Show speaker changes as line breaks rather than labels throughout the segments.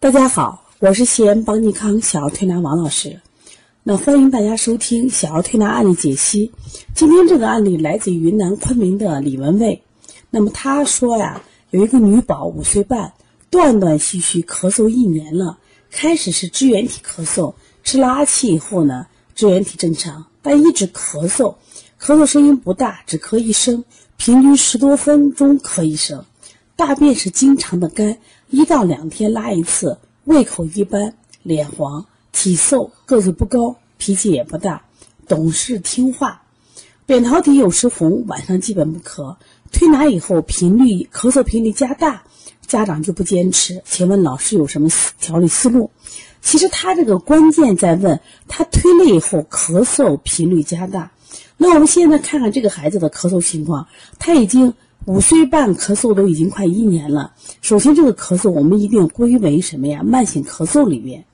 大家好，我是西安邦尼康小儿推拿王老师。那欢迎大家收听小儿推拿案例解析。今天这个案例来自于云南昆明的李文蔚。那么他说呀，有一个女宝五岁半，断断续续咳嗽一年了。开始是支原体咳嗽，吃了阿奇以后呢，支原体正常，但一直咳嗽，咳嗽声音不大，只咳一声，平均十多分钟咳一声。大便是经常的干。一到两天拉一次，胃口一般，脸黄，体瘦，个子不高，脾气也不大，懂事听话。扁桃体有时红，晚上基本不咳。推拿以后频率咳嗽频率加大，家长就不坚持。请问老师有什么调理思路？其实他这个关键在问他推了以后咳嗽频率加大。那我们现在看看这个孩子的咳嗽情况，他已经。五岁半咳嗽都已经快一年了。首先，这个咳嗽我们一定归为什么呀？慢性咳嗽里面。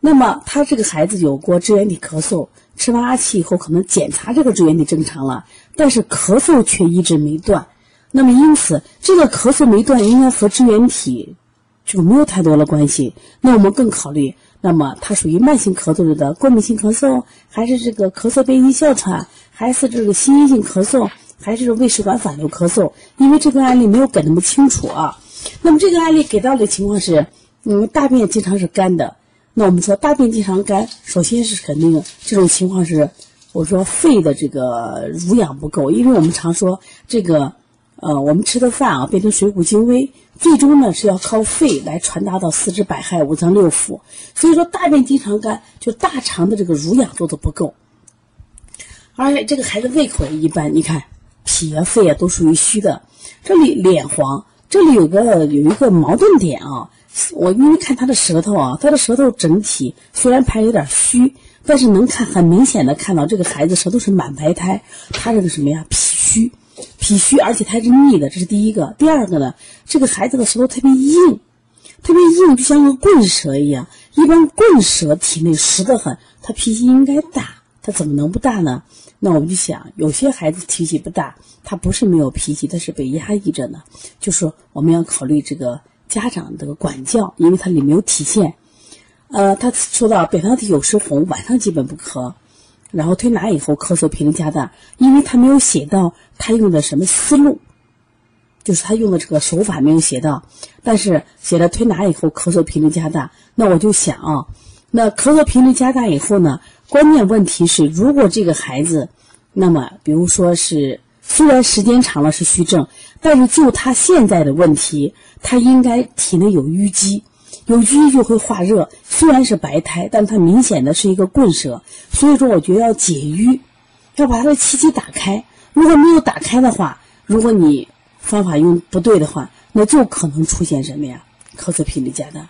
那么，他这个孩子有过支原体咳嗽，吃完阿奇以后，可能检查这个支原体正常了，但是咳嗽却一直没断。那么，因此这个咳嗽没断，应该和支原体就没有太多的关系。那我们更考虑，那么它属于慢性咳嗽的过敏性咳嗽，还是这个咳嗽变异哮喘，还是这个心因性咳嗽？还是胃食管反流咳嗽，因为这个案例没有给那么清楚啊。那么这个案例给到的情况是，嗯，大便经常是干的。那我们说大便经常干，首先是肯定这种情况是，我说肺的这个濡养不够，因为我们常说这个，呃，我们吃的饭啊变成水谷精微，最终呢是要靠肺来传达到四肢百骸、五脏六腑。所以说大便经常干，就大肠的这个濡养做的不够，而且这个孩子胃口也一般，你看。脾啊、肺啊都属于虚的，这里脸黄，这里有个有一个矛盾点啊。我因为看他的舌头啊，他的舌头整体虽然排有点虚，但是能看很明显的看到这个孩子舌头是满白苔，他这个什么呀？脾虚，脾虚，而且他是腻的，这是第一个。第二个呢，这个孩子的舌头特别硬，特别硬，就像个棍舌一样。一般棍舌体内实得很，他脾气应该大。他怎么能不大呢？那我们就想，有些孩子脾气不大，他不是没有脾气，他是被压抑着呢。就说我们要考虑这个家长这个管教，因为他里面有体现。呃，他说到扁桃体有时红，晚上基本不咳，然后推拿以后咳嗽频率加大，因为他没有写到他用的什么思路，就是他用的这个手法没有写到，但是写了推拿以后咳嗽频率加大，那我就想啊，那咳嗽频率加大以后呢？关键问题是，如果这个孩子，那么比如说是虽然时间长了是虚症，但是就他现在的问题，他应该体内有淤积，有淤积就会化热。虽然是白苔，但它明显的是一个棍舌，所以说我觉得要解淤，要把他的气机打开。如果没有打开的话，如果你方法用不对的话，那就可能出现什么呀？咳嗽频率加大。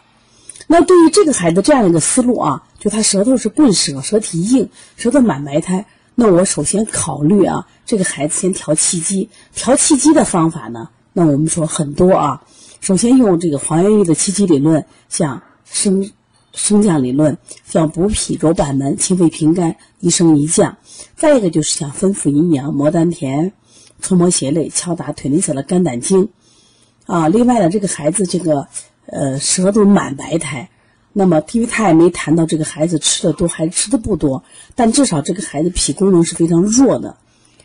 那对于这个孩子这样一个思路啊，就他舌头是棍舌，舌体硬，舌头满白苔。那我首先考虑啊，这个孩子先调气机。调气机的方法呢，那我们说很多啊。首先用这个黄元玉的气机理论，像升升降理论，像补脾揉板门、清肺平肝、一升一降。再一个就是像分府阴阳、摩丹田、搓摩胁肋、敲打腿内侧的肝胆经。啊，另外呢，这个孩子这个。呃，舌头满白苔，那么因为他也没谈到这个孩子吃的多还是吃的不多，但至少这个孩子脾功能是非常弱的。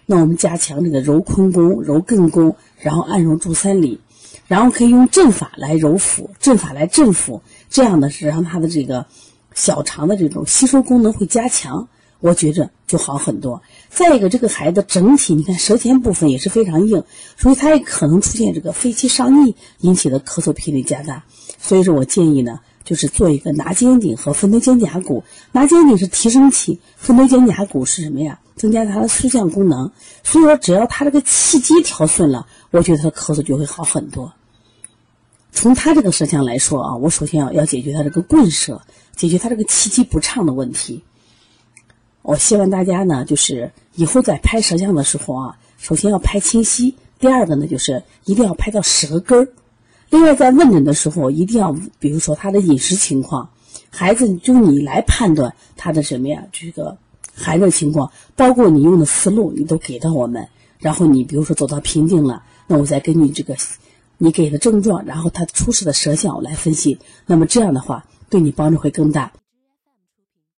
那我们加强这个揉坤宫、揉艮宫，然后按揉足三里，然后可以用阵法来揉腹，阵法来镇腹，这样呢是让他的这个小肠的这种吸收功能会加强。我觉着就好很多。再一个，这个孩子整体你看舌尖部分也是非常硬，所以他也可能出现这个肺气上逆引起的咳嗽频率加大。所以说我建议呢，就是做一个拿肩顶和分头肩胛骨。拿肩顶是提升气，分头肩胛骨是什么呀？增加它的舒降功能。所以说，只要他这个气机调顺了，我觉得他咳嗽就会好很多。从他这个舌象来说啊，我首先要要解决他这个棍舌，解决他这个气机不畅的问题。我希望大家呢，就是以后在拍舌象的时候啊，首先要拍清晰。第二个呢，就是一定要拍到舌根儿。另外，在问诊的时候，一定要比如说他的饮食情况，孩子就你来判断他的什么呀？这个孩子的情况，包括你用的思路，你都给到我们。然后你比如说走到瓶颈了，那我再根据这个你给的症状，然后他初始的舌象来分析，那么这样的话对你帮助会更大。